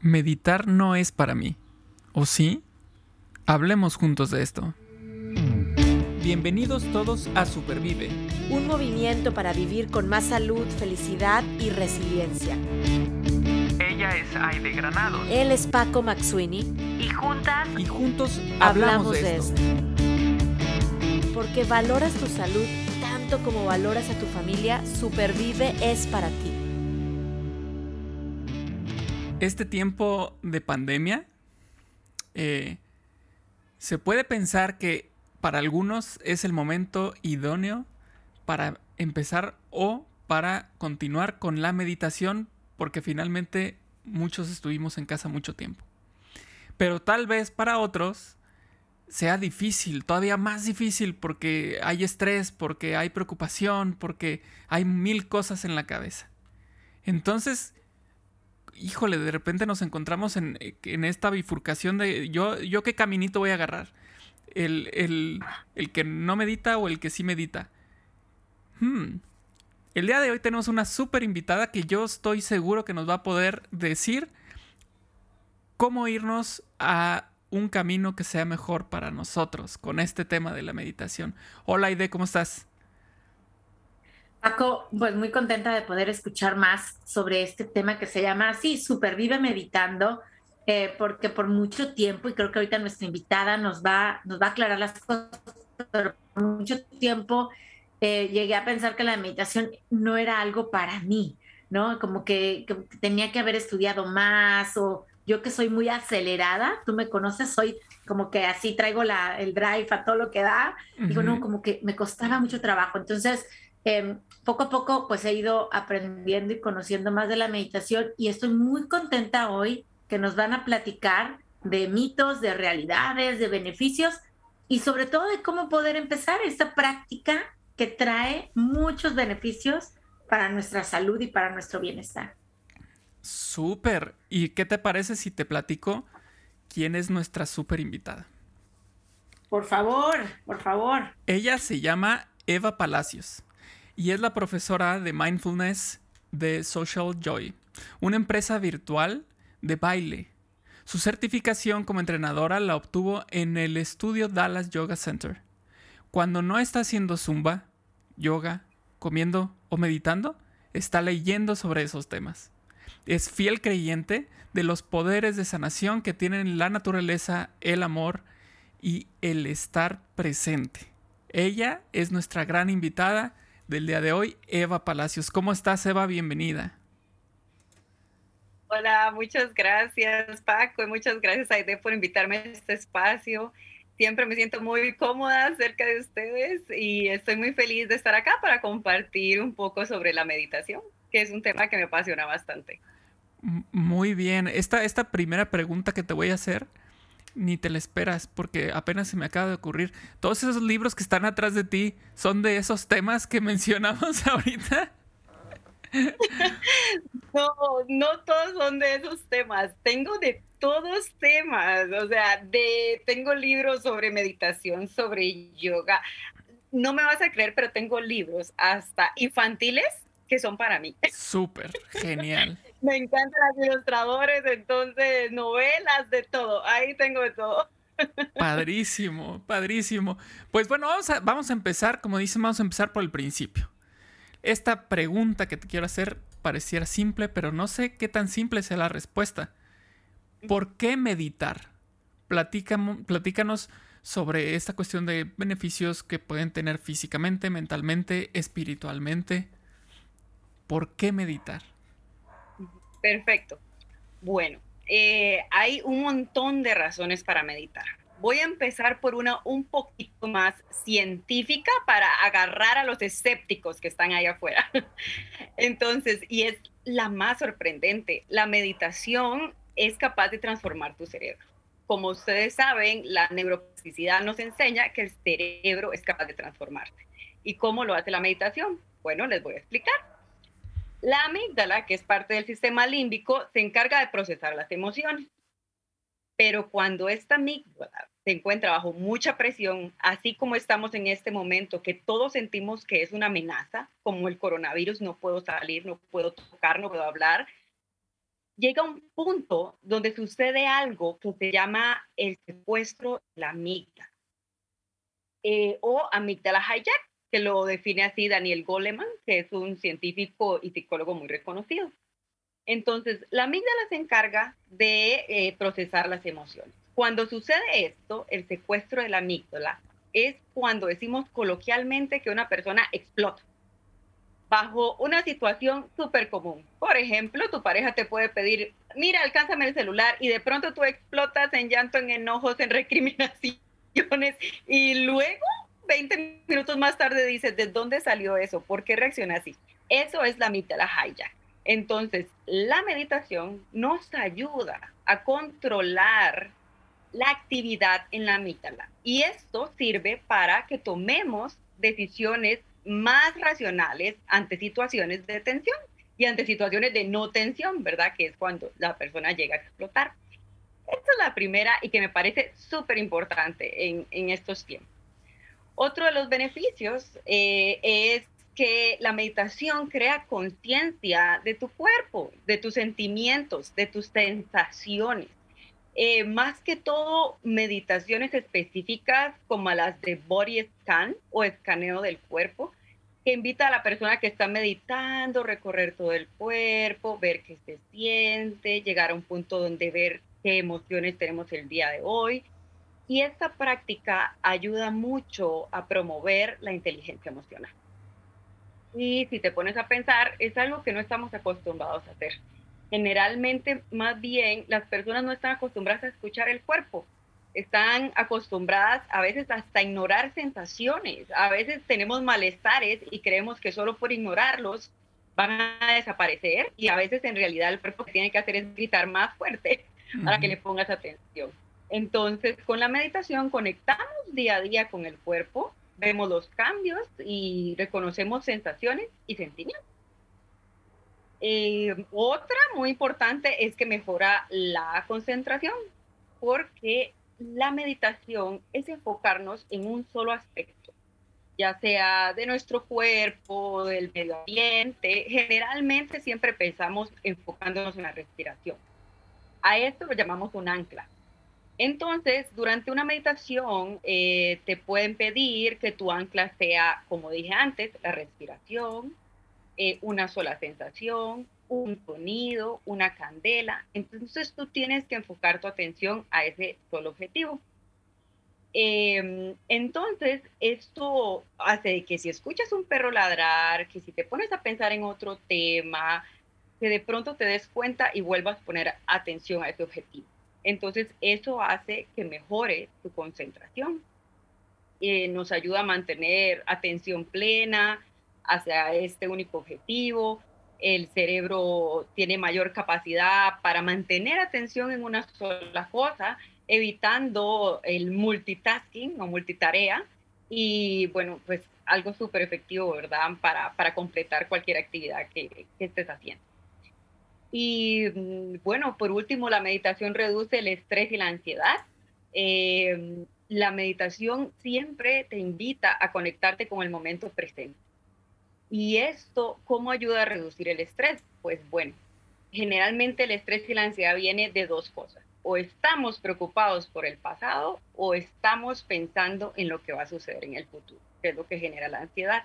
meditar no es para mí. ¿O sí? Hablemos juntos de esto. Bienvenidos todos a Supervive. Un movimiento para vivir con más salud, felicidad y resiliencia. Ella es Aide Granado. Él es Paco Maxuini. Y juntas. Y juntos hablamos, de, esto. Porque valoras tu salud tanto como valoras a tu familia, Supervive es para ti. Este tiempo de pandemia, eh, se puede pensar que para algunos es el momento idóneo para empezar o para continuar con la meditación, porque finalmente muchos estuvimos en casa mucho tiempo. Pero tal vez para otros sea difícil, todavía más difícil, porque hay estrés, porque hay preocupación, porque hay mil cosas en la cabeza. Entonces, híjole, de repente nos encontramos en, esta bifurcación de yo, yo qué caminito voy a agarrar. El, el, que no medita o el que sí medita. Hmm. El día de hoy tenemos una súper invitada que yo estoy seguro que nos va a poder decir cómo irnos a un camino que sea mejor para nosotros con este tema de la meditación. Hola Aide, ¿cómo estás? Paco, pues muy contenta de poder escuchar más sobre este tema que se llama así, Supervive Meditando, eh, porque por mucho tiempo, y creo que ahorita nuestra invitada nos va, nos va a aclarar las cosas, pero por mucho tiempo eh, llegué a pensar que la meditación no era algo para mí, ¿no? Como que, tenía que haber estudiado más o yo que soy muy acelerada, tú me conoces, soy como que así traigo la, el drive a todo lo que da, digo, no, como que me costaba mucho trabajo. Entonces, Em, poco a poco pues he ido aprendiendo y conociendo más de la meditación y estoy muy contenta hoy que nos van a platicar de mitos, de realidades, de beneficios y sobre todo de cómo poder empezar esta práctica que trae muchos beneficios para nuestra salud y para nuestro bienestar. Súper. ¿Y qué te parece si te platico quién es nuestra súper invitada? Por favor, por favor. Ella se llama Eva Palacios y es la profesora de mindfulness de Social Joy, una empresa virtual de baile. Su certificación como entrenadora la obtuvo en el estudio Dallas Yoga Center. Cuando no está haciendo zumba, yoga, comiendo o meditando, está leyendo sobre esos temas. Es fiel creyente de los poderes de sanación que tienen la naturaleza, el amor y el estar presente. Ella es nuestra gran invitada del día de hoy, Eva Palacios. ¿Cómo estás, Eva? Bienvenida. Hola, muchas gracias, Paco, y muchas gracias, Aide, por invitarme a este espacio. Siempre me siento muy cómoda cerca de ustedes y estoy muy feliz de estar acá para compartir un poco sobre la meditación, que es un tema que me apasiona bastante. Muy bien. Esta, esta primera pregunta que te voy a hacer ni te la esperas porque apenas se me acaba de ocurrir. Todos esos libros que están atrás de ti son de esos temas que mencionamos ahorita. No, no todos son de esos temas. Tengo de todos temas. O sea, de tengo libros sobre meditación, sobre yoga. No me vas a creer, pero tengo libros hasta infantiles que son para mí. Súper, genial. Me encantan los ilustradores, entonces novelas, de todo. Ahí tengo de todo. Padrísimo, padrísimo. Pues bueno, vamos a, vamos a empezar, como dicen, vamos a empezar por el principio. Esta pregunta que te quiero hacer pareciera simple, pero no sé qué tan simple sea la respuesta. ¿Por qué meditar? platícanos sobre esta cuestión de beneficios que pueden tener físicamente, mentalmente, espiritualmente. ¿Por qué meditar? Perfecto. Bueno, eh, hay un montón de razones para meditar. Voy a empezar por una un poquito más científica para agarrar a los escépticos que están ahí afuera. Entonces, y es la más sorprendente, la meditación es capaz de transformar tu cerebro. Como ustedes saben, la neuroplasticidad nos enseña que el cerebro es capaz de transformarte. ¿Y cómo lo hace la meditación? Bueno, les voy a explicar. La amígdala, que es parte del sistema límbico, se encarga de procesar las emociones. Pero cuando esta amígdala se encuentra bajo mucha presión, así como estamos en este momento, que todos sentimos que es una amenaza, como el coronavirus, no puedo salir, no puedo tocar, no puedo hablar, llega un punto donde sucede algo que se llama el secuestro de la amígdala eh, o amígdala hijack, que lo define así Daniel Goleman, que es un científico y psicólogo muy reconocido. Entonces, la amígdala se encarga de eh, procesar las emociones. Cuando sucede esto, el secuestro de la amígdala, es cuando decimos coloquialmente que una persona explota bajo una situación súper común. Por ejemplo, tu pareja te puede pedir, mira, alcánzame el celular y de pronto tú explotas en llanto, en enojos, en recriminaciones y luego 20 minutos más tarde dices, ¿de dónde salió eso? ¿Por qué reacciona así? Eso es la la hijack. Entonces, la meditación nos ayuda a controlar la actividad en la amígdala. Y esto sirve para que tomemos decisiones más racionales ante situaciones de tensión y ante situaciones de no tensión, ¿verdad? Que es cuando la persona llega a explotar. Esta es la primera y que me parece súper importante en, estos tiempos. Otro de los beneficios eh, es que la meditación crea conciencia de tu cuerpo, de tus sentimientos, de tus sensaciones. Eh, más que todo, meditaciones específicas como las de body scan o escaneo del cuerpo, que invita a la persona que está meditando, recorrer todo el cuerpo, ver qué se siente, llegar a un punto donde ver qué emociones tenemos el día de hoy. Y esta práctica ayuda mucho a promover la inteligencia emocional. Y si te pones a pensar, es algo que no estamos acostumbrados a hacer. Generalmente, más bien, las personas no están acostumbradas a escuchar el cuerpo están acostumbradas a veces hasta a ignorar sensaciones. A veces tenemos malestares y creemos que solo por ignorarlos van a desaparecer y a veces en realidad el cuerpo que tiene que hacer es gritar más fuerte para que le pongas atención. Entonces, con la meditación conectamos día a día con el cuerpo, vemos los cambios y reconocemos sensaciones y sentimientos. Eh, otra muy importante es que mejora la concentración, porque la meditación es enfocarnos en un solo aspecto, ya sea de nuestro cuerpo, del medio ambiente. Generalmente siempre pensamos enfocándonos en la respiración. A esto lo llamamos un ancla. Entonces, durante una meditación eh, te pueden pedir que tu ancla sea, como dije antes, la respiración, eh, una sola sensación, un sonido, una candela. Entonces tú tienes que enfocar tu atención a ese solo objetivo. Em, entonces, esto hace que si escuchas un perro ladrar, que si te pones a pensar en otro tema, que de pronto te des cuenta y vuelvas a poner atención a ese objetivo. Entonces, eso hace que mejore tu concentración. Eh, nos ayuda a mantener atención plena hacia este único objetivo, el cerebro tiene mayor capacidad para mantener atención en una sola cosa, evitando el multitasking o multitarea. Y bueno, pues algo súper efectivo, ¿verdad? Para, para, completar cualquier actividad que, estés haciendo. Y mm, bueno, por último, la meditación reduce el estrés y la ansiedad. Eh, la meditación siempre te invita a conectarte con el momento presente. ¿Y esto cómo ayuda a reducir el estrés? Pues bueno, generalmente el estrés y la ansiedad viene de dos cosas. O estamos preocupados por el pasado o estamos pensando en lo que va a suceder en el futuro, que es lo que genera la ansiedad.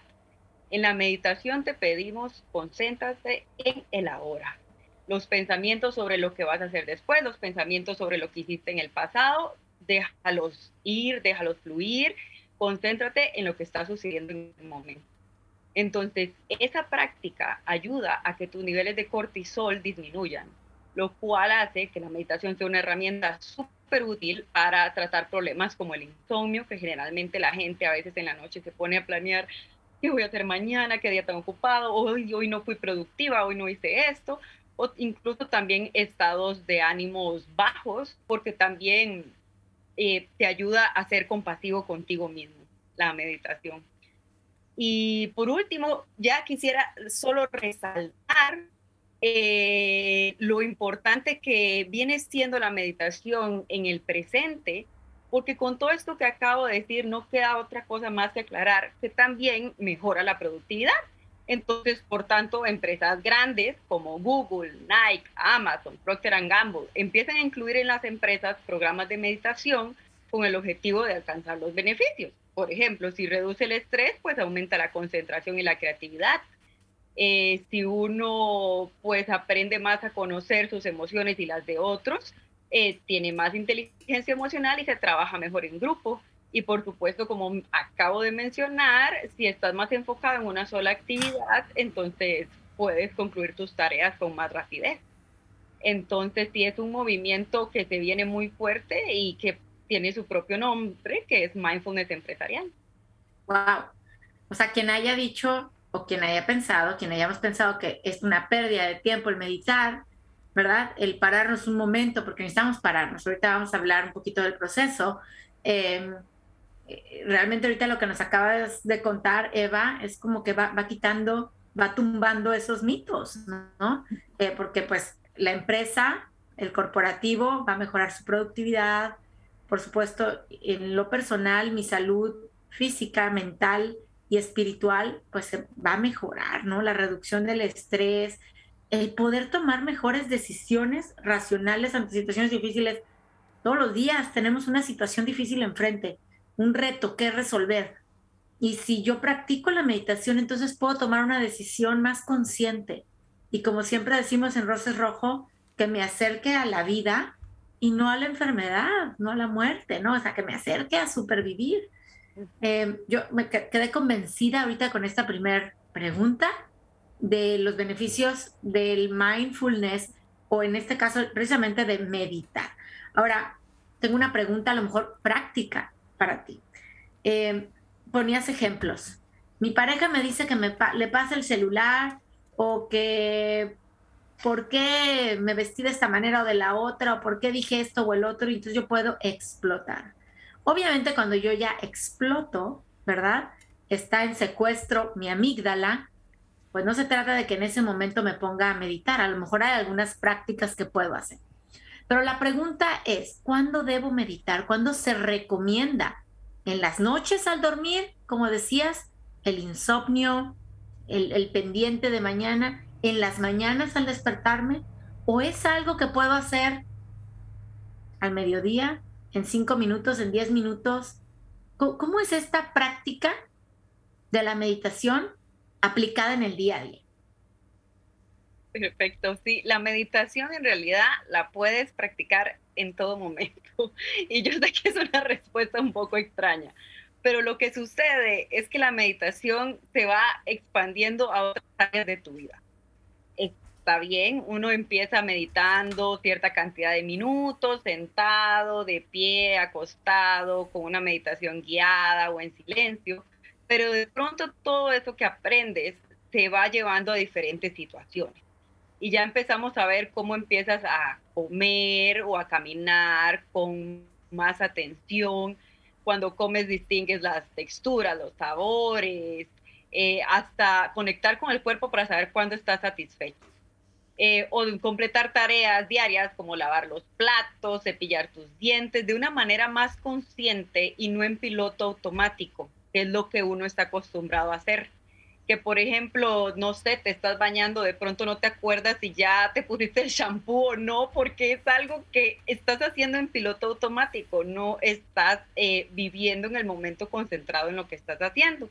En la meditación te pedimos concéntrate en el ahora. Los pensamientos sobre lo que vas a hacer después, los pensamientos sobre lo que hiciste en el pasado, déjalos ir, déjalos fluir, concéntrate en lo que está sucediendo en el momento. Entonces, esa práctica ayuda a que tus niveles de cortisol disminuyan, lo cual hace que la meditación sea una herramienta súper útil para tratar problemas como el insomnio, que generalmente la gente a veces en la noche se pone a planear qué voy a hacer mañana, qué día tan ocupado, hoy, hoy no fui productiva, hoy no hice esto, o incluso también estados de ánimos bajos, porque también eh, te ayuda a ser compasivo contigo mismo, la meditación. Y por último, ya quisiera solo resaltar eh, lo importante que viene siendo la meditación en el presente, porque con todo esto que acabo de decir no queda otra cosa más que aclarar que también mejora la productividad. Entonces, por tanto, empresas grandes como Google, Nike, Amazon, Procter Gamble empiezan a incluir en las empresas programas de meditación con el objetivo de alcanzar los beneficios. Por ejemplo, si reduce el estrés, pues aumenta la concentración y la creatividad. Eh, si uno pues aprende más a conocer sus emociones y las de otros, eh, tiene más inteligencia emocional y se trabaja mejor en grupo. Y por supuesto, como acabo de mencionar, si estás más enfocado en una sola actividad, entonces puedes concluir tus tareas con más rapidez. Entonces, sí es un movimiento que se viene muy fuerte y que tiene su propio nombre, que es mindfulness empresarial. Wow. O sea, quien haya dicho o quien haya pensado, quien hayamos pensado que es una pérdida de tiempo el meditar, ¿verdad? El pararnos un momento, porque necesitamos pararnos. Ahorita vamos a hablar un poquito del proceso. Eh, realmente ahorita lo que nos acabas de contar, Eva, es como que va, quitando, va tumbando esos mitos, ¿no? Eh, porque pues la empresa, el corporativo va a mejorar su productividad, por supuesto, en lo personal, mi salud física, mental y espiritual, pues va a mejorar, ¿no? La reducción del estrés, el poder tomar mejores decisiones racionales ante situaciones difíciles. Todos los días tenemos una situación difícil enfrente un reto que resolver. Y si yo practico la meditación, entonces puedo tomar una decisión más consciente. Y como siempre decimos en Roses Rojo, que me acerque a la vida y no a la enfermedad, no a la muerte, ¿no? O sea, que me acerque a supervivir. Eh, yo me quedé convencida ahorita con esta primera pregunta de los beneficios del mindfulness o en este caso precisamente de meditar. Ahora, tengo una pregunta a lo mejor práctica para ti. Eh, ponías ejemplos. Mi pareja me dice que me le pasa el celular o que por qué me vestí de esta manera o de la otra o por qué dije esto o el otro y entonces yo puedo explotar. Obviamente cuando yo ya exploto, ¿verdad? Está en secuestro mi amígdala, pues no se trata de que en ese momento me ponga a meditar, a lo mejor hay algunas prácticas que puedo hacer. Pero la pregunta es, ¿cuándo debo meditar? ¿Cuándo se recomienda? ¿En las noches al dormir? Como decías, el insomnio, el, pendiente de mañana, en las mañanas al despertarme, o es algo que puedo hacer al mediodía, en cinco minutos, en diez minutos. ¿Cómo, es esta práctica de la meditación aplicada en el día a día? Perfecto, sí, la meditación en realidad la puedes practicar en todo momento. Y yo sé que es una respuesta un poco extraña, pero lo que sucede es que la meditación se va expandiendo a otras áreas de tu vida. Está bien, uno empieza meditando cierta cantidad de minutos, sentado, de pie, acostado, con una meditación guiada o en silencio, pero de pronto todo eso que aprendes se va llevando a diferentes situaciones y ya empezamos a ver cómo empiezas a comer o a caminar con más atención. Cuando comes distingues las texturas, los sabores, eh, hasta conectar con el cuerpo para saber cuándo estás satisfecho. Eh, o completar tareas diarias como lavar los platos, cepillar tus dientes de una manera más consciente y no en piloto automático, que es lo que uno está acostumbrado a hacer que por ejemplo, no sé, te estás bañando, de pronto no te acuerdas si ya te pusiste el shampoo o no, porque es algo que estás haciendo en piloto automático, no estás eh, viviendo en el momento concentrado en lo que estás haciendo.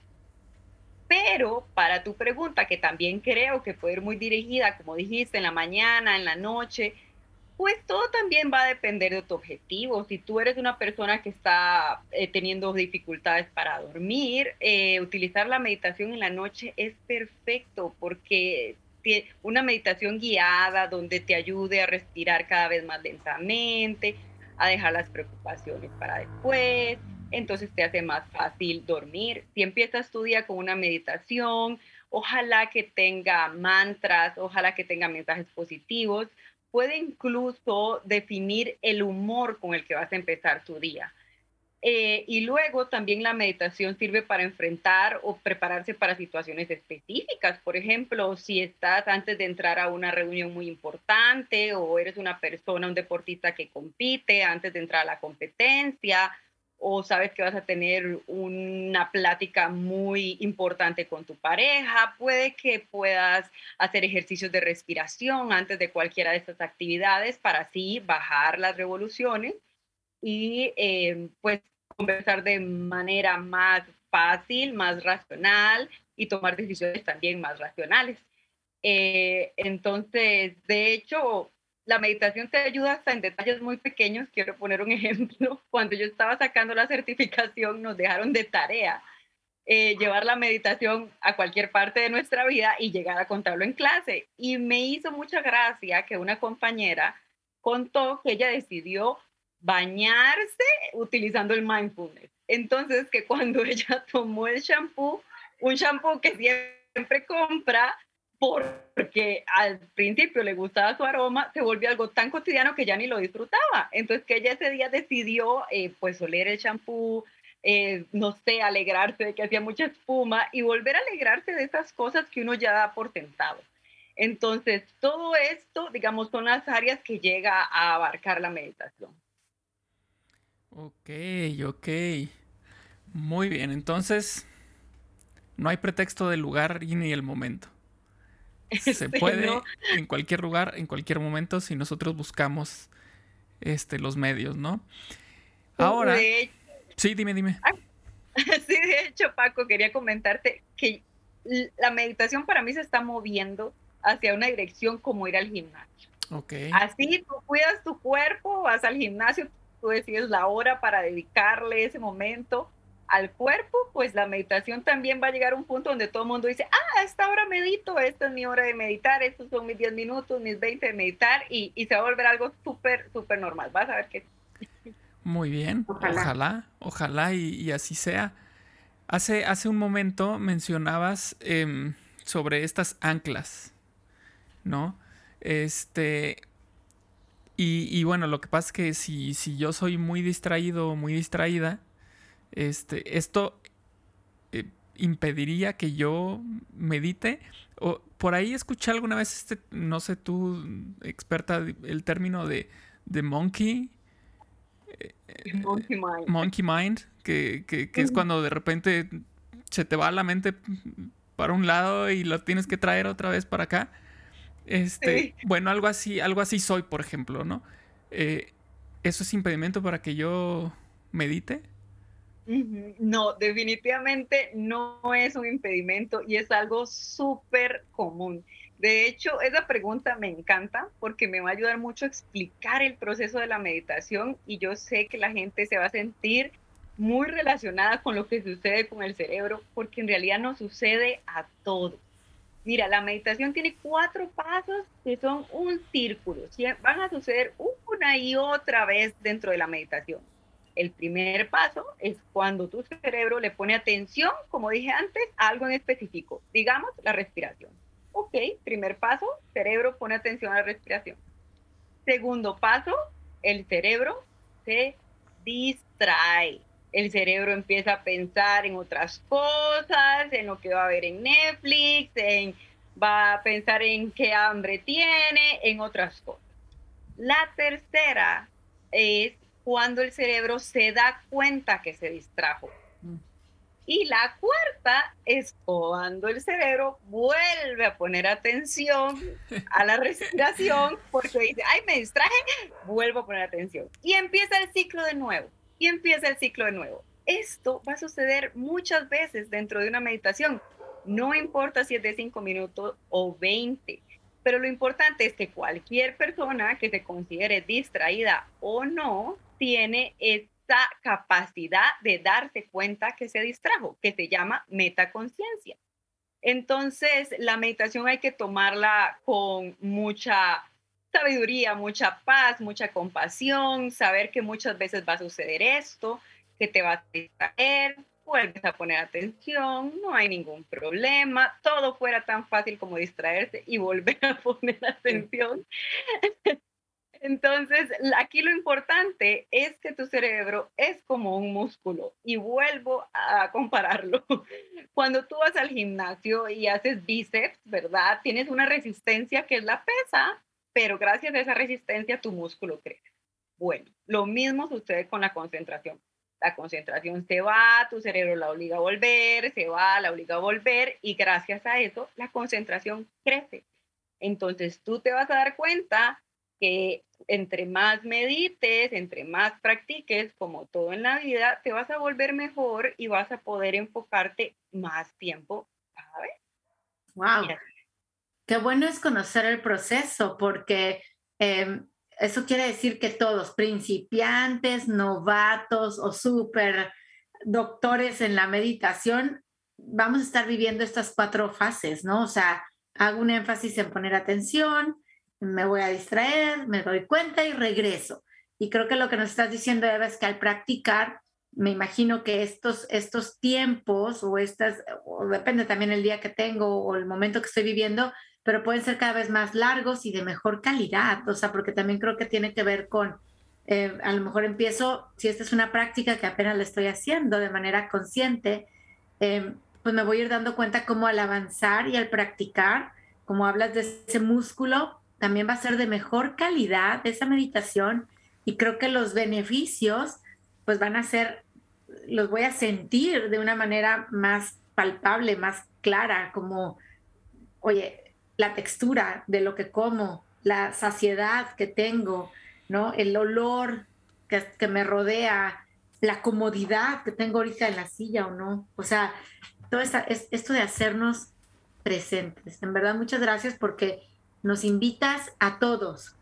Pero para tu pregunta, que también creo que puede ir muy dirigida, como dijiste, en la mañana, en la noche, pues todo también va a depender de tu objetivo. Si tú eres una persona que está eh, teniendo dificultades para dormir, eh, utilizar la meditación en la noche es perfecto porque una meditación guiada donde te ayude a respirar cada vez más lentamente, a dejar las preocupaciones para después, entonces te hace más fácil dormir. Si empiezas tu día con una meditación, ojalá que tenga mantras, ojalá que tenga mensajes positivos, puede incluso definir el humor con el que vas a empezar tu día. Eh, y luego también la meditación sirve para enfrentar o prepararse para situaciones específicas. Por ejemplo, si estás antes de entrar a una reunión muy importante o eres una persona, un deportista que compite antes de entrar a la competencia o sabes que vas a tener una plática muy importante con tu pareja, puede que puedas hacer ejercicios de respiración antes de cualquiera de estas actividades para así bajar las revoluciones y eh, pues conversar de manera más fácil, más racional y tomar decisiones también más racionales. Eh, entonces, de hecho, la meditación te ayuda hasta en detalles muy pequeños. Quiero poner un ejemplo. Cuando yo estaba sacando la certificación, nos dejaron de tarea eh, llevar la meditación a cualquier parte de nuestra vida y llegar a contarlo en clase. Y me hizo mucha gracia que una compañera contó que ella decidió bañarse utilizando el mindfulness. Entonces, que cuando ella tomó el shampoo, un shampoo que siempre compra, porque al principio le gustaba su aroma, se volvió algo tan cotidiano que ya ni lo disfrutaba. Entonces que ella ese día decidió eh, pues oler el champú, eh, no sé, alegrarse de que hacía mucha espuma y volver a alegrarse de esas cosas que uno ya da por tentado. Entonces, todo esto, digamos, son las áreas que llega a abarcar la meditación. Ok, ok. Muy bien, entonces no hay pretexto del lugar ni el momento. Se puede en cualquier lugar, en cualquier momento, si nosotros buscamos este, los medios, ¿no? Ahora. sí, dime, dime. sí, de hecho, Paco, quería comentarte que la meditación para mí se está moviendo hacia una dirección como ir al gimnasio. Okay. Así tú cuidas tu cuerpo, vas al gimnasio, tú decides la hora para dedicarle ese momento al cuerpo, pues la meditación también va a llegar a un punto donde todo el mundo dice, ah, a esta hora medito, esta es mi hora de meditar, estos son mis 10 minutos, mis 20 de meditar, y, se va a volver algo súper, súper normal. Vas a ver que... Muy bien, ojalá, ojalá, y, así sea. Hace, hace un momento mencionabas em, sobre estas anclas, ¿no? Este, y, y, bueno, lo que pasa es que si, si yo soy muy distraído o muy distraída, este, esto impediría que yo medite. O, por ahí escuché alguna vez este, no sé tú, experta, el término de, de monkey. Eh, monkey mind. Monkey mind, que, que, que es cuando de repente se te va la mente para un lado y lo tienes que traer otra vez para acá. Este, bueno, algo así, algo así soy, por ejemplo, ¿no? Eh, ¿Eso es impedimento para que yo medite? No, definitivamente no es un impedimento y es algo súper común. De hecho, esa pregunta me encanta porque me va a ayudar mucho a explicar el proceso de la meditación y yo sé que la gente se va a sentir muy relacionada con lo que sucede con el cerebro porque en realidad no sucede a todos. Mira, la meditación tiene cuatro pasos que son un círculo. Van a suceder una y otra vez dentro de la meditación. El primer paso es cuando tu cerebro le pone atención, como dije antes, a algo en específico, digamos la respiración. Ok, primer paso, cerebro pone atención a la respiración. Segundo paso, el cerebro se distrae. El cerebro empieza a pensar en otras cosas, en lo que va a ver en Netflix, en, va a pensar en qué hambre tiene, en otras cosas. La tercera es cuando el cerebro se da cuenta que se distrajo. Mm. Y la cuarta es cuando el cerebro vuelve a poner atención a la respiración porque dice, ay, me distraje, vuelvo a poner atención. Y empieza el ciclo de nuevo, y empieza el ciclo de nuevo. Esto va a suceder muchas veces dentro de una meditación. No importa si es de 5 minutos o 20, pero lo importante es que cualquier persona que se considere distraída o no, tiene esa capacidad de darse cuenta que se distrajo, que se llama metaconciencia. Entonces, la meditación hay que tomarla con mucha sabiduría, mucha paz, mucha compasión, saber que muchas veces va a suceder esto, que te va a distraer, vuelves a poner atención, no hay ningún problema, todo fuera tan fácil como distraerse y volver a poner atención. Entonces, aquí lo importante es que tu cerebro es como un músculo y vuelvo a compararlo. Cuando tú vas al gimnasio y haces bíceps, ¿verdad? Tienes una resistencia que es la pesa, pero gracias a esa resistencia tu músculo crece. Bueno, lo mismo sucede con la concentración. la concentración se va, tu cerebro la obliga a volver, se va, la obliga a volver y gracias a eso la concentración crece. Entonces tú te vas a dar cuenta que entre más medites, entre más practiques, como todo en la vida, te vas a volver mejor y vas a poder enfocarte más tiempo cada vez. Wow. Qué bueno es conocer el proceso porque em, eso quiere decir que todos, principiantes, novatos o súper doctores en la meditación, vamos a estar viviendo estas cuatro fases, ¿no? O sea, hago un énfasis en poner atención, me voy a distraer, me doy cuenta y regreso. Y creo que lo que nos estás diciendo, Eva, es que al practicar, me imagino que estos, estos tiempos o estas, o depende también el día que tengo o el momento que estoy viviendo, pero pueden ser cada vez más largos y de mejor calidad, o sea, porque también creo que tiene que ver con, eh, a lo mejor empiezo, si esta es una práctica que apenas la estoy haciendo de manera consciente, eh, pues me voy a ir dando cuenta cómo al avanzar y al practicar, como hablas de ese músculo, también va a ser de mejor calidad esa meditación y creo que los beneficios pues van a ser, los voy a sentir de una manera más palpable, más clara, como, oye, la textura de lo que como, la saciedad que tengo, ¿no? El olor que, que me rodea, la comodidad que tengo ahorita en la silla o no. O sea, todo es, esto de hacernos presentes. En verdad, muchas gracias porque nos invitas a todos,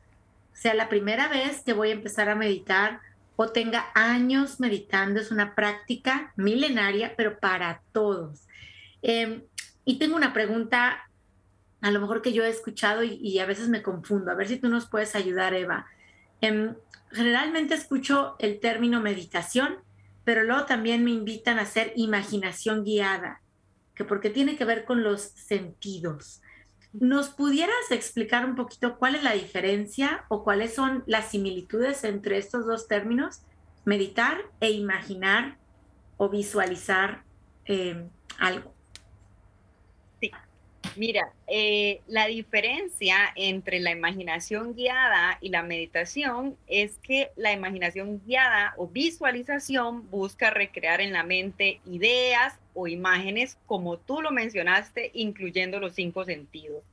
sea la primera vez que voy a empezar a meditar o tenga años meditando, es una práctica milenaria, pero para todos. Em, y tengo una pregunta, a lo mejor que yo he escuchado y, a veces me confundo, a ver si tú nos puedes ayudar, Eva. Em, generalmente escucho el término meditación, pero luego también me invitan a hacer imaginación guiada, que porque tiene que ver con los sentidos. ¿Nos pudieras explicar un poquito cuál es la diferencia o cuáles son las similitudes entre estos dos términos, meditar e imaginar o visualizar eh, algo? Mira, eh, la diferencia entre la imaginación guiada y la meditación es que la imaginación guiada o visualización busca recrear en la mente ideas o imágenes, como tú lo mencionaste, incluyendo los cinco sentidos.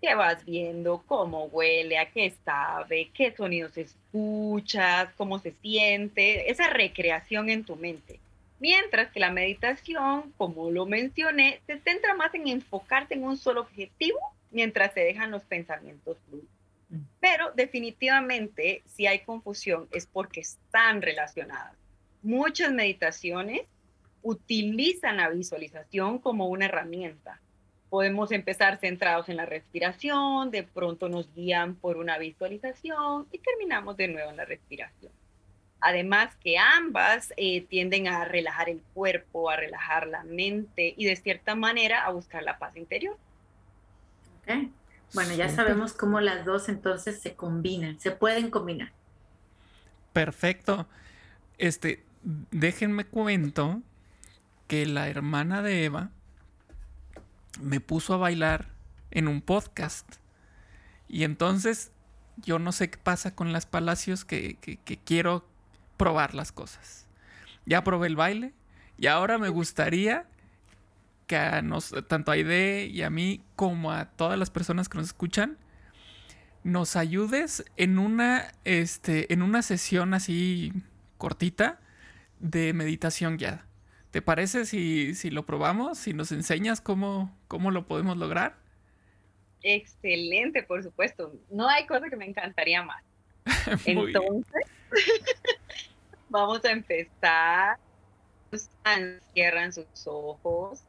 ¿Qué vas viendo? ¿Cómo huele? ¿A qué sabe? ¿Qué sonidos escuchas? ¿Cómo se siente? Esa recreación en tu mente. Mientras que la meditación, como lo mencioné, se centra más en enfocarte en un solo objetivo mientras se dejan los pensamientos fluir. Mm. Pero definitivamente, si hay confusión, es porque están relacionadas. Muchas meditaciones utilizan la visualización como una herramienta. Podemos empezar centrados en la respiración, de pronto nos guían por una visualización y terminamos de nuevo en la respiración. Además que ambas eh, tienden a relajar el cuerpo, a relajar la mente y de cierta manera a buscar la paz interior. Okay. Bueno, ya sabemos cómo las dos entonces se combinan, se pueden combinar. Perfecto. Este, déjenme cuento que la hermana de Eva me puso a bailar en un podcast. Y entonces yo no sé qué pasa con las palacios que, quiero probar las cosas. Ya probé el baile y ahora me gustaría que a nos, tanto a Aide y a mí como a todas las personas que nos escuchan nos ayudes en una, este, en una sesión así cortita de meditación guiada. ¿Te parece si, lo probamos? Si nos enseñas cómo, cómo lo podemos lograr. Excelente, por supuesto. No hay cosa que me encantaría más. Entonces, vamos a empezar. Cierran sus ojos.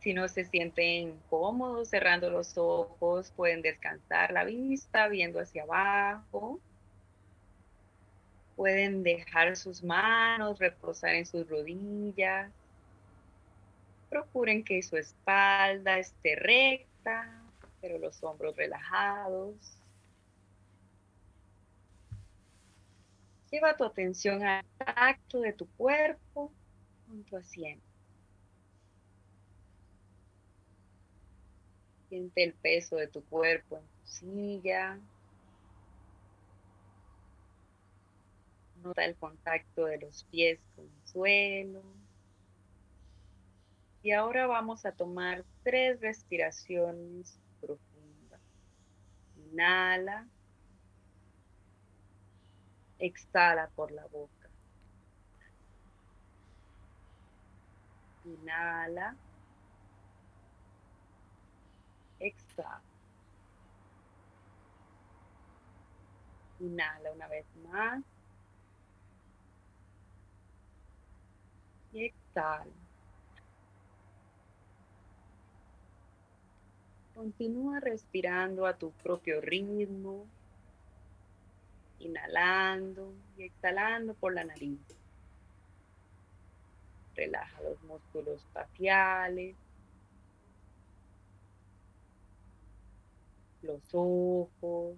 Si no se sienten cómodos cerrando los ojos, pueden descansar la vista viendo hacia abajo. Pueden dejar sus manos reposar en sus rodillas. Procuren que su espalda esté recta, pero los hombros relajados. Lleva tu atención al tacto de tu cuerpo con tu asiento. Siente el peso de tu cuerpo en tu silla. Nota el contacto de los pies con el suelo. Y ahora vamos a tomar tres respiraciones profundas. Inhala. Exhala por la boca. Inhala. Exhala. Inhala una vez más. Y exhala. Continúa respirando a tu propio ritmo, inhalando y exhalando por la nariz. Relaja los músculos faciales, los ojos,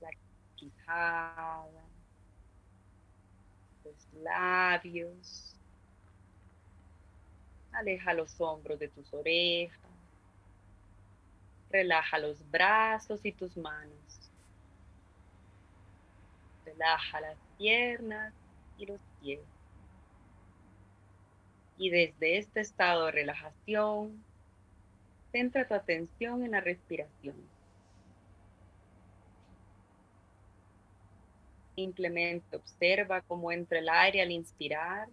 la quijada, los labios. Aleja los hombros de tus orejas. Relaja los brazos y tus manos. Relaja las piernas y los pies. Y desde este estado de relajación, centra tu atención en la respiración. Simplemente observa cómo entra el aire al inspirar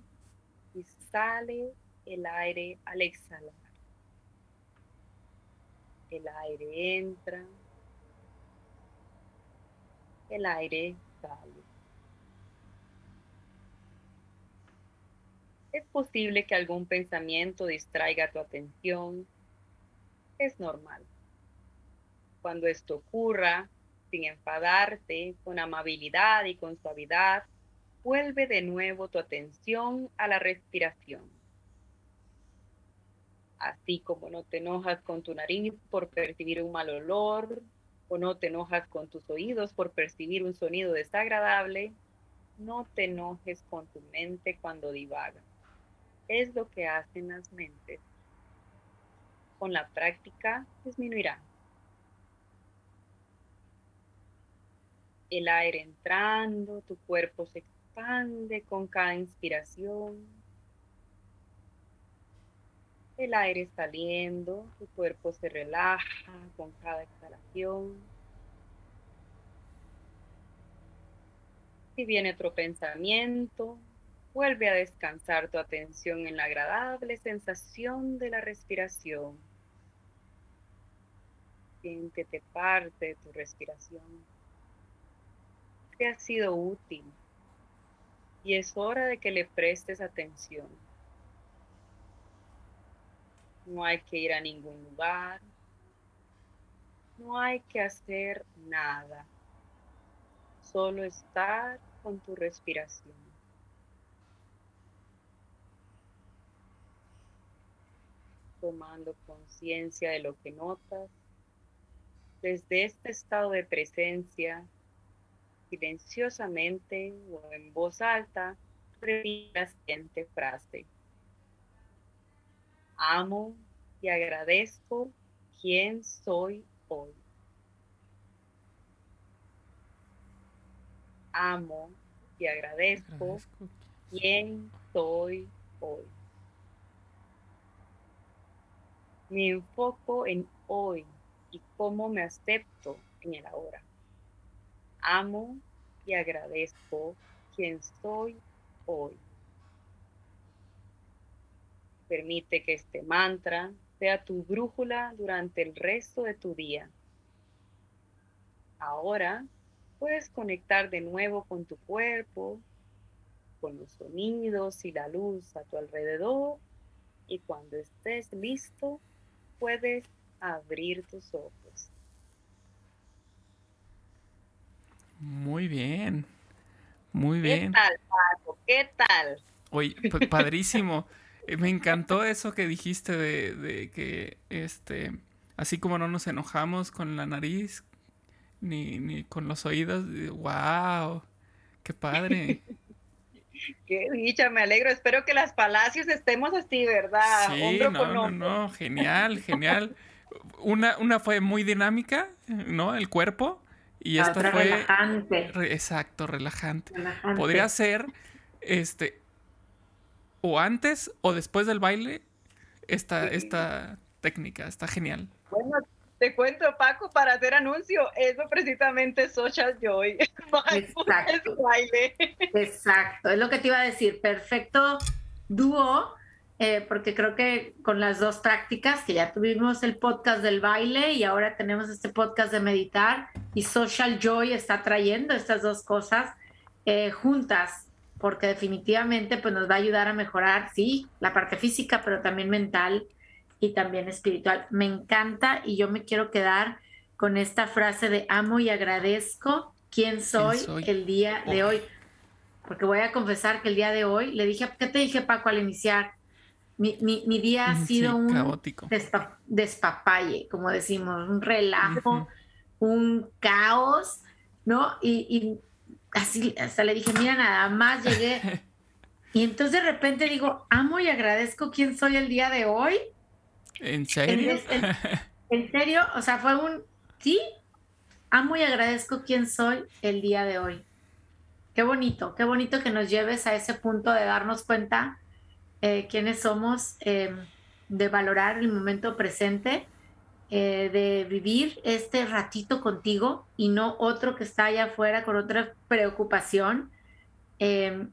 y sale el aire al exhalar. El aire entra, el aire Es posible que algún pensamiento distraiga tu atención. Es normal. Cuando esto ocurra, sin enfadarte, con amabilidad y con suavidad, vuelve de nuevo tu atención a la respiración. Así como no te enojas con tu nariz por percibir un mal olor, o no te enojas con tus oídos por percibir un sonido desagradable, no te enojes con tu mente cuando divaga es lo que hacen las mentes. Con la práctica disminuirá. El aire entrando, tu cuerpo se expande con cada inspiración. El aire saliendo, tu cuerpo se relaja con cada exhalación. Si viene otro pensamiento, Vuelve a descansar tu atención en la agradable sensación de la respiración. Siéntete parte de tu respiración. Te ha sido útil y es hora de que le prestes atención. No hay que ir a ningún lugar. No hay que hacer nada. Solo estar con tu respiración. tomando conciencia de lo que notas. Desde este estado de presencia, silenciosamente o en voz alta, repite la siguiente frase. Amo y agradezco quién soy hoy. Amo y agradezco, quién soy hoy. Me enfoco en hoy y cómo me acepto en el ahora. Amo y agradezco quien soy hoy. Permite que este mantra sea tu brújula durante el resto de tu día. Ahora puedes conectar de nuevo con tu cuerpo, con los sonidos y la luz a tu alrededor y cuando estés listo, puedes abrir tus ojos. Muy bien. Muy bien. ¿Qué tal, Paco? ¿Qué tal? Oye, pues padrísimo. Eh, me encantó eso que dijiste de, de, que, este, así como no nos enojamos con la nariz ni, ni con los oídos, wow, qué padre. Qué dicha, me alegro. Espero que las palacios estemos así, ¿verdad? Sí, no, no, no, genial, genial. Una, una fue muy dinámica, ¿no? El cuerpo. Y esta fue relajante. exacto, relajante. Podría ser este o antes o después del baile esta, esta técnica, está genial. Bueno, te cuento, Paco, para hacer anuncio, eso precisamente es Social Joy. Exacto. baile. Exacto, es lo que te iba a decir. Perfecto dúo, eh, porque creo que con las dos prácticas, que ya tuvimos el podcast del baile y ahora tenemos este podcast de meditar, y Social Joy está trayendo estas dos cosas eh, juntas, porque definitivamente pues, nos va a ayudar a mejorar, sí, la parte física, pero también mental y también espiritual. Me encanta y yo me quiero quedar con esta frase de amo y agradezco quién soy, el día de hoy. Porque voy a confesar que el día de hoy le dije, ¿qué te dije Paco al iniciar? Mi, día ha sido un despapalle, como decimos, un relajo, un caos, ¿no? Y, y así, hasta le dije, mira, nada más llegué. y entonces de repente digo, amo y agradezco quién soy el día de hoy ¿En serio? En, serio, o sea, fue un sí. Amo y agradezco quién soy el día de hoy. Qué bonito, qué bonito que nos lleves a ese punto de darnos cuenta eh, quiénes somos, em, de valorar el momento presente, eh, de vivir este ratito contigo y no otro que está allá afuera con otra preocupación. Em,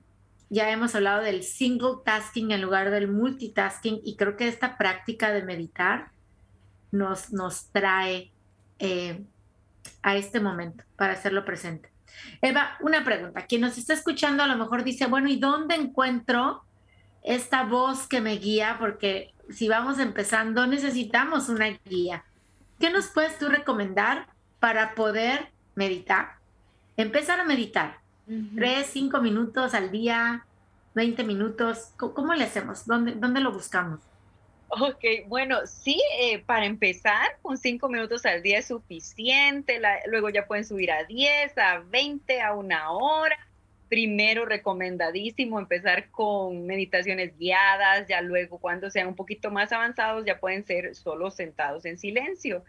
ya hemos hablado del single tasking en lugar del multitasking y creo que esta práctica de meditar nos, nos trae eh, a este momento para hacerlo presente. Eva, una pregunta. Quien nos está escuchando a lo mejor dice, bueno, ¿y dónde encuentro esta voz que me guía? Porque si vamos empezando, necesitamos una guía. ¿Qué nos puedes tú recomendar para poder meditar? Empezar a meditar. Tres, cinco minutos al día, 20 minutos. ¿Cómo, le hacemos? ¿Dónde, ¿Dónde lo buscamos? Ok, bueno, sí, eh, para empezar, con cinco minutos al día es suficiente, luego ya pueden subir a 10, a 20, a una hora. Primero, recomendadísimo empezar con meditaciones guiadas, ya luego cuando sean un poquito más avanzados ya pueden ser solo sentados en silencio.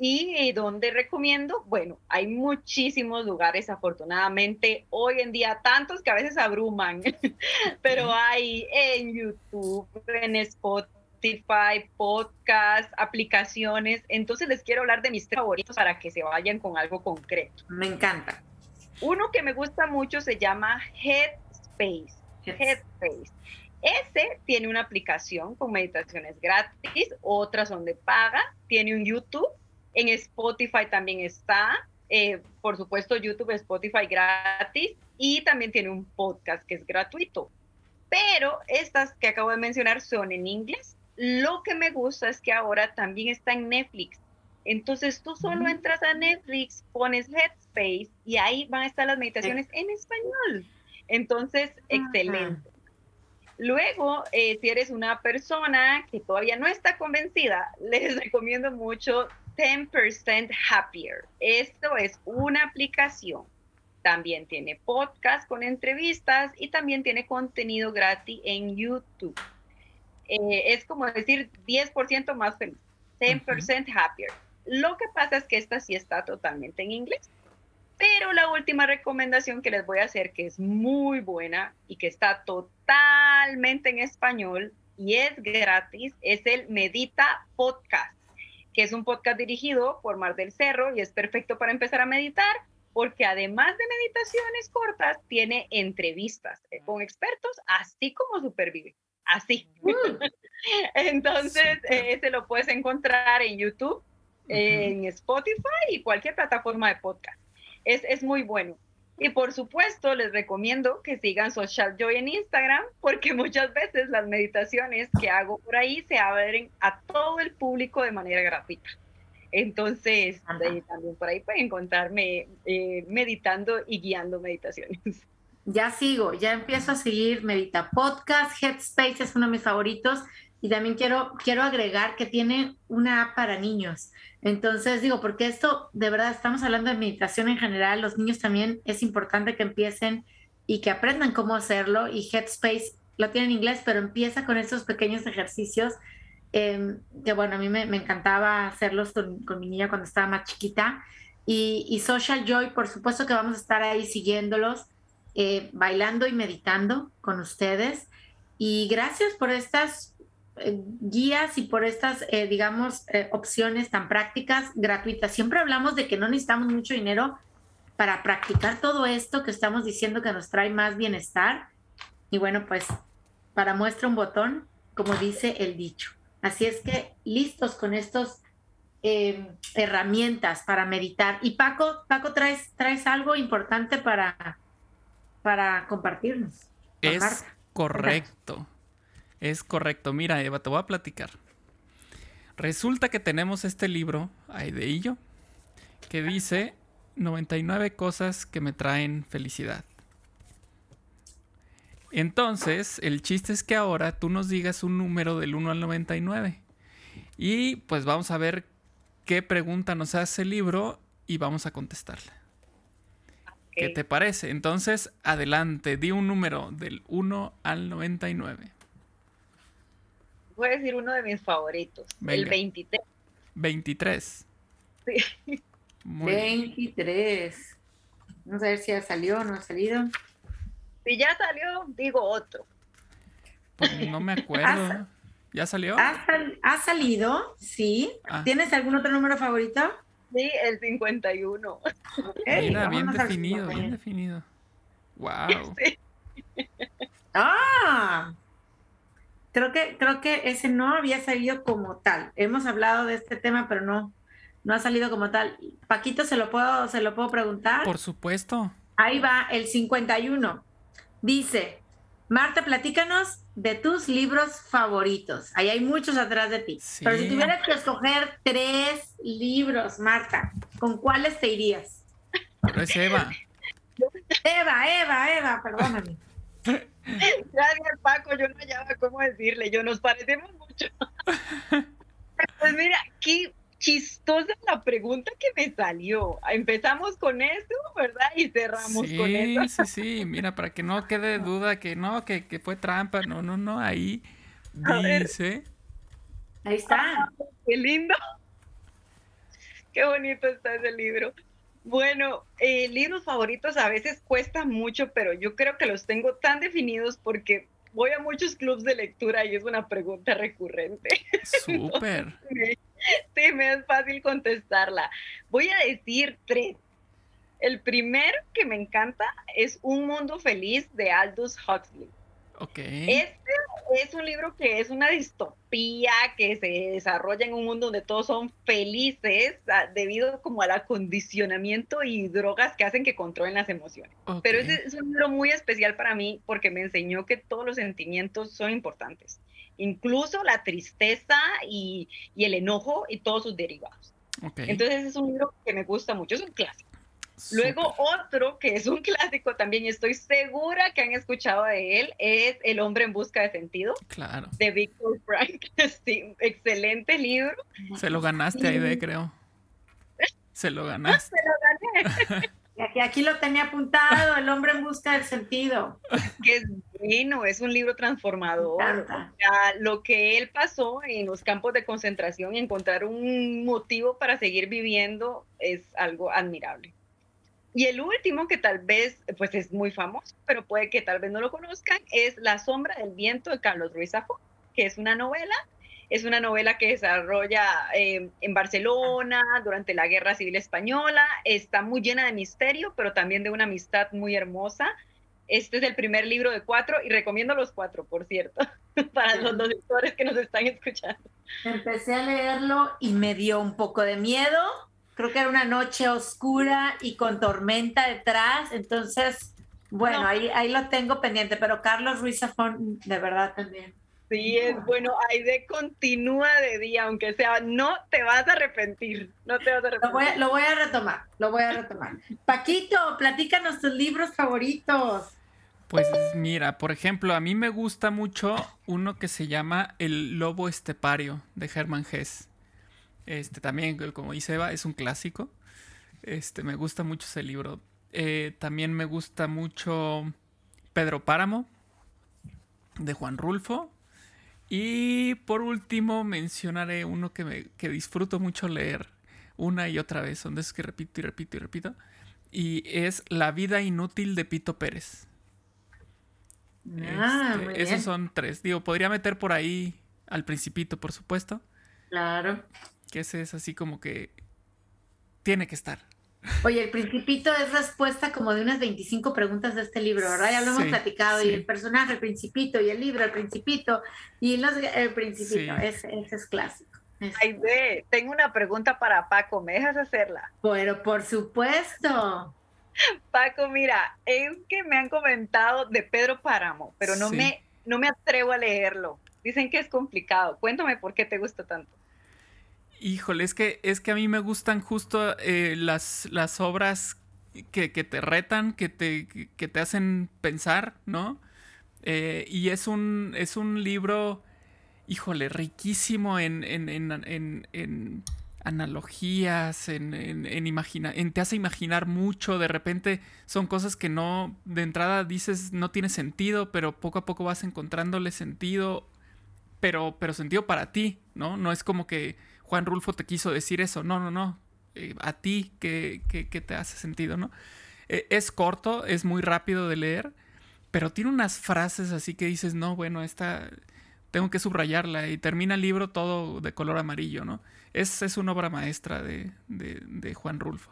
¿Y dónde recomiendo? Bueno, hay muchísimos lugares, afortunadamente, hoy en día, tantos que a veces abruman, pero hay en YouTube, en Spotify, podcast, aplicaciones. Entonces les quiero hablar de mis favoritos para que se vayan con algo concreto. Me encanta. Uno que me gusta mucho se llama Headspace. Headspace. Ese tiene una aplicación con meditaciones gratis, otras son de paga, tiene un YouTube en Spotify también está. Eh, por supuesto, YouTube, Spotify gratis. Y también tiene un podcast que es gratuito. Pero estas que acabo de mencionar son en inglés. Lo que me gusta es que ahora también está en Netflix. Entonces tú solo entras a Netflix, pones Headspace y ahí van a estar las meditaciones en español. Entonces, excelente. Luego, eh, si eres una persona que todavía no está convencida, les recomiendo mucho 10% Happier. Esto es una aplicación. También tiene podcast con entrevistas y también tiene contenido gratis en YouTube. Eh, es como decir 10% más feliz. 10% happier. Lo que pasa es que esta sí está totalmente en inglés. Pero la última recomendación que les voy a hacer, que es muy buena y que está totalmente en español y es gratis, es el Medita Podcast que es un podcast dirigido por Mar del Cerro y es perfecto para empezar a meditar porque además de meditaciones cortas, tiene entrevistas eh, con expertos, así como Supervive, así. Mm. Entonces, ese lo puedes encontrar en YouTube, en Spotify y cualquier plataforma de podcast. Es, es muy bueno. Y por supuesto, les recomiendo que sigan Social Joy en Instagram, porque muchas veces las meditaciones que hago por ahí se abren a todo el público de manera gratuita. Entonces, también por ahí pueden encontrarme eh, meditando y guiando meditaciones. Ya sigo, ya empiezo a seguir Medita Podcast, Headspace es uno de mis favoritos y también quiero, quiero agregar que tiene una app para niños. Entonces digo, porque esto de verdad estamos hablando de meditación en general, los niños también es importante que empiecen y que aprendan cómo hacerlo y Headspace lo tiene en inglés, pero empieza con estos pequeños ejercicios em, que bueno, a mí me, encantaba hacerlos con, mi niña cuando estaba más chiquita. Y, Social Joy, por supuesto que vamos a estar ahí siguiéndolos, eh, bailando y meditando con ustedes. Y gracias por estas eh, guías y por estas, eh, digamos, opciones tan prácticas, gratuitas. Siempre hablamos de que no necesitamos mucho dinero para practicar todo esto que estamos diciendo que nos trae más bienestar. Y bueno, pues para muestra un botón, como dice el dicho. Así es que listos con estos Em, herramientas para meditar. Y Paco, Paco, traes, traes algo importante para, para compartirnos. Es correcto. Es correcto. Mira, Eva, te voy a platicar. Resulta que tenemos este libro, ahí de ello, que dice 99 cosas que me traen felicidad. Entonces, el chiste es que ahora tú nos digas un número del 1 al 99. Y pues vamos a ver qué pregunta nos hace el libro y vamos a contestarla. ¿Qué te parece? Entonces, adelante, di un número del 1 al 99. Voy a decir uno de mis favoritos, el 23. 23. Sí. 23. Vamos a ver si ya salió o no ha salido. Si ya salió, digo otro. Pues no me acuerdo. ¿Ya salió? ¿Ha, salido? Sí. Ah. ¿Tienes algún otro número favorito? Sí, el 51. Mira, bien definido, bien definido. Wow. Ah. Creo que, creo que ese no había salido como tal. Hemos hablado de este tema, pero no, no ha salido como tal. Paquito, ¿se lo puedo, se lo puedo preguntar? Por supuesto. Ahí va, el 51. Dice, Marta, platícanos de tus libros favoritos. Ahí hay muchos atrás de ti. Pero si tuvieras que escoger tres libros, Marta, ¿con cuáles te irías? Pero es Eva. Eva, Eva, Eva, perdóname. Gracias, Paco. Yo no hallaba cómo decirle. Yo nos parecemos mucho. Pues mira, aquí chistosa la pregunta que me salió. Empezamos con eso, ¿verdad? Y cerramos con eso. Sí, sí, mira, para que no quede duda que no, que, fue trampa. No, no, no, ahí dice. Ahí está. Ah, qué lindo. Qué bonito está ese libro. Bueno, eh, libros favoritos a veces cuesta mucho, pero yo creo que los tengo tan definidos porque voy a muchos clubes de lectura y es una pregunta recurrente. Súper. sí, me es fácil contestarla. Voy a decir tres. El primero que me encanta es Un Mundo Feliz de Aldous Huxley. Este es un libro que es una distopía que se desarrolla en un mundo donde todos son felices ah, debido como al acondicionamiento y drogas que hacen que controlen las emociones. Pero ese es un libro muy especial para mí porque me enseñó que todos los sentimientos son importantes, incluso la tristeza y, el enojo y todos sus derivados. Entonces es un libro que me gusta mucho, es un clásico. Luego otro que es un clásico también, y estoy segura que han escuchado de él, es El hombre en busca de sentido. Claro. De Victor Frank. Sí, excelente libro. Se lo ganaste ahí de, creo. Se lo ganaste. Se lo gané. Aquí, aquí lo tenía apuntado, El hombre en busca del sentido. Que es bueno, es un libro transformador. lo que él pasó en los campos de concentración y encontrar un motivo para seguir viviendo es algo admirable. Y el último, que tal vez pues es muy famoso, pero puede que tal vez no lo conozcan, es La sombra del viento de Carlos Ruiz Zafón, que es una novela. Es una novela que desarrolla em, en Barcelona durante la Guerra Civil Española. Está muy llena de misterio, pero también de una amistad muy hermosa. Este es el primer libro de cuatro y recomiendo los cuatro, por cierto, para los lectores que nos están escuchando. Empecé a leerlo y me dio un poco de miedo, creo que era una noche oscura y con tormenta detrás, entonces, bueno, ahí, ahí lo tengo pendiente, pero Carlos Ruiz Zafón, de verdad también. Sí, es bueno, Aide continúa de día, aunque sea, no te vas a arrepentir, no te vas a arrepentir. Lo voy a, lo voy a retomar, lo voy a retomar. Paquito, platícanos tus libros favoritos. Pues mira, por ejemplo, a mí me gusta mucho uno que se llama El Lobo Estepario de Germán Hess. Este también, como dice Eva, es un clásico. Este, me gusta mucho ese libro. Eh, también me gusta mucho Pedro Páramo, de Juan Rulfo. Y por último mencionaré uno que, me, que disfruto mucho leer. una y otra vez. Son de esos que repito y repito y repito. Y es La vida inútil de Pito Pérez. Ah, Este, muy esos son tres. Digo, podría meter por ahí al Principito, por supuesto. Claro. Que ese es así como que tiene que estar. Oye, el principito es respuesta como de unas 25 preguntas de este libro, ¿verdad? Ya lo hemos Sí, platicado, sí. y el personaje, el principito, y el libro, el principito, y los, el principito, Sí. ese, ese es clásico. Es- Aide, tengo una pregunta para Paco, ¿me dejas hacerla? Pero por supuesto. Paco, mira, es que me han comentado de Pedro Páramo, pero no, Sí. me, no me atrevo a leerlo. Dicen que es complicado. Cuéntame por qué te gusta tanto. Híjole, es que, es que a mí me gustan justo eh, las, las obras que, que te retan, que te, que te hacen pensar, ¿no? Eh, y es un, es un libro, híjole, riquísimo en, en, en, en- analogías, en, imagina- te hace imaginar mucho, de repente son cosas que no, de entrada dices no tiene sentido, pero poco a poco vas encontrándole sentido, pero, pero sentido para ti, ¿no? No es como que Juan Rulfo te quiso decir eso, no, no, no, eh, a ti que, que, que te hace sentido, ¿no? Eh, es corto, es muy rápido de leer, pero tiene unas frases así que dices, no, bueno, esta tengo que subrayarla y termina el libro todo de color amarillo, ¿no? Es, es una obra maestra de, de- de Juan Rulfo.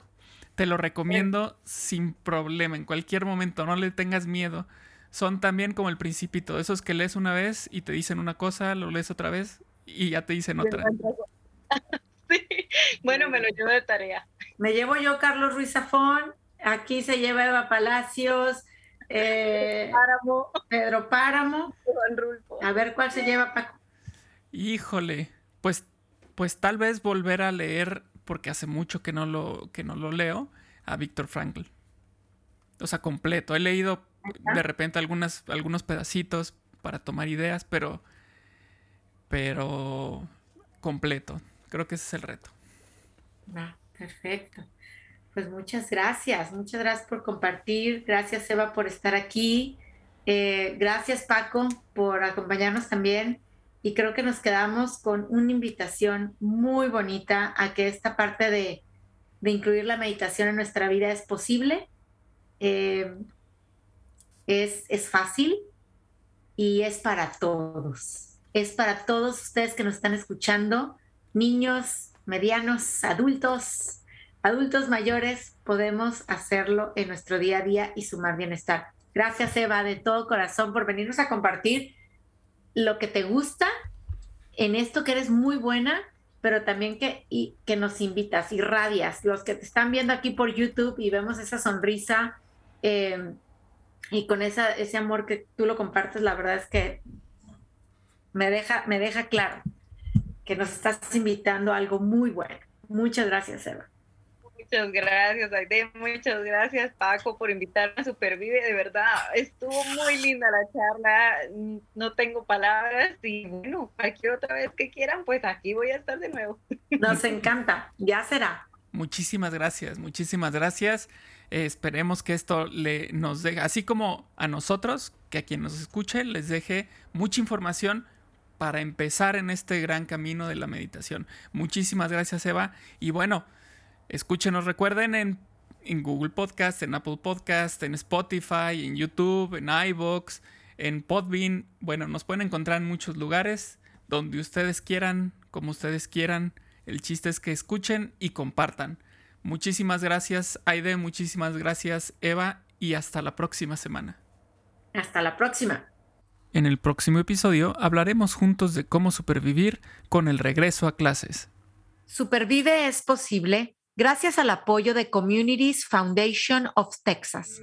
Te lo recomiendo sin problema, en cualquier momento, no le tengas miedo. Son también como el principito, esos que lees una vez y te dicen una cosa, lo lees otra vez y ya te dicen otra. Sí. Bueno, me lo llevo de tarea. Me llevo yo Carlos Ruiz Zafón, aquí se lleva Eva Palacios, eh, Páramo, Pedro Páramo. Juan Rulfo. A ver cuál se lleva Paco. Híjole, pues, pues tal vez volver a leer, porque hace mucho que no lo, que no lo leo, a Víctor Frankl. O sea, completo. He leído de repente algunas, algunos pedacitos para tomar ideas, pero, pero completo. Creo que ese es el reto. Perfecto. Pues muchas gracias, muchas gracias por compartir, gracias Eva por estar aquí, Eh, gracias Paco por acompañarnos también y creo que nos quedamos con una invitación muy bonita a que esta parte de, de incluir la meditación en nuestra vida es posible, Eh, es, es fácil y es para todos, es para todos ustedes que nos están escuchando, niños, medianos, adultos, adultos mayores, podemos hacerlo en nuestro día a día y sumar bienestar. Gracias, Eva, de todo corazón por venirnos a compartir lo que te gusta en esto que eres muy buena, pero también que, y, que nos invitas, irradias. Los que te están viendo aquí por YouTube y vemos esa sonrisa eh, y con esa, ese amor que tú lo compartes, la verdad es que me deja, me deja claro que nos estás invitando a algo muy bueno. Muchas gracias, Eva. Muchas gracias, Aide. Muchas gracias, Paco, por invitarme a Supervive. De verdad, estuvo muy linda la charla. No tengo palabras y bueno, cualquier otra vez que quieran, pues aquí voy a estar de nuevo. Nos encanta, ya será. Muchísimas gracias, muchísimas gracias. Eh, esperemos que esto le nos deje, así como a nosotros, que a quien nos escuche les deje mucha información para empezar en este gran camino de la meditación. Muchísimas gracias, Eva. Y bueno, escúchenos, recuerden en, Google Podcast, en Apple Podcast, en Spotify, en YouTube, en iVoox, en Podbean. Bueno, nos pueden encontrar en muchos lugares, donde ustedes quieran, como ustedes quieran. El chiste es que escuchen y compartan. Muchísimas gracias, Aide. Muchísimas gracias, Eva. Y hasta la próxima semana. Hasta la próxima. En el próximo episodio hablaremos juntos de cómo supervivir con el regreso a clases. Supervive es posible gracias al apoyo de Communities Foundation of Texas.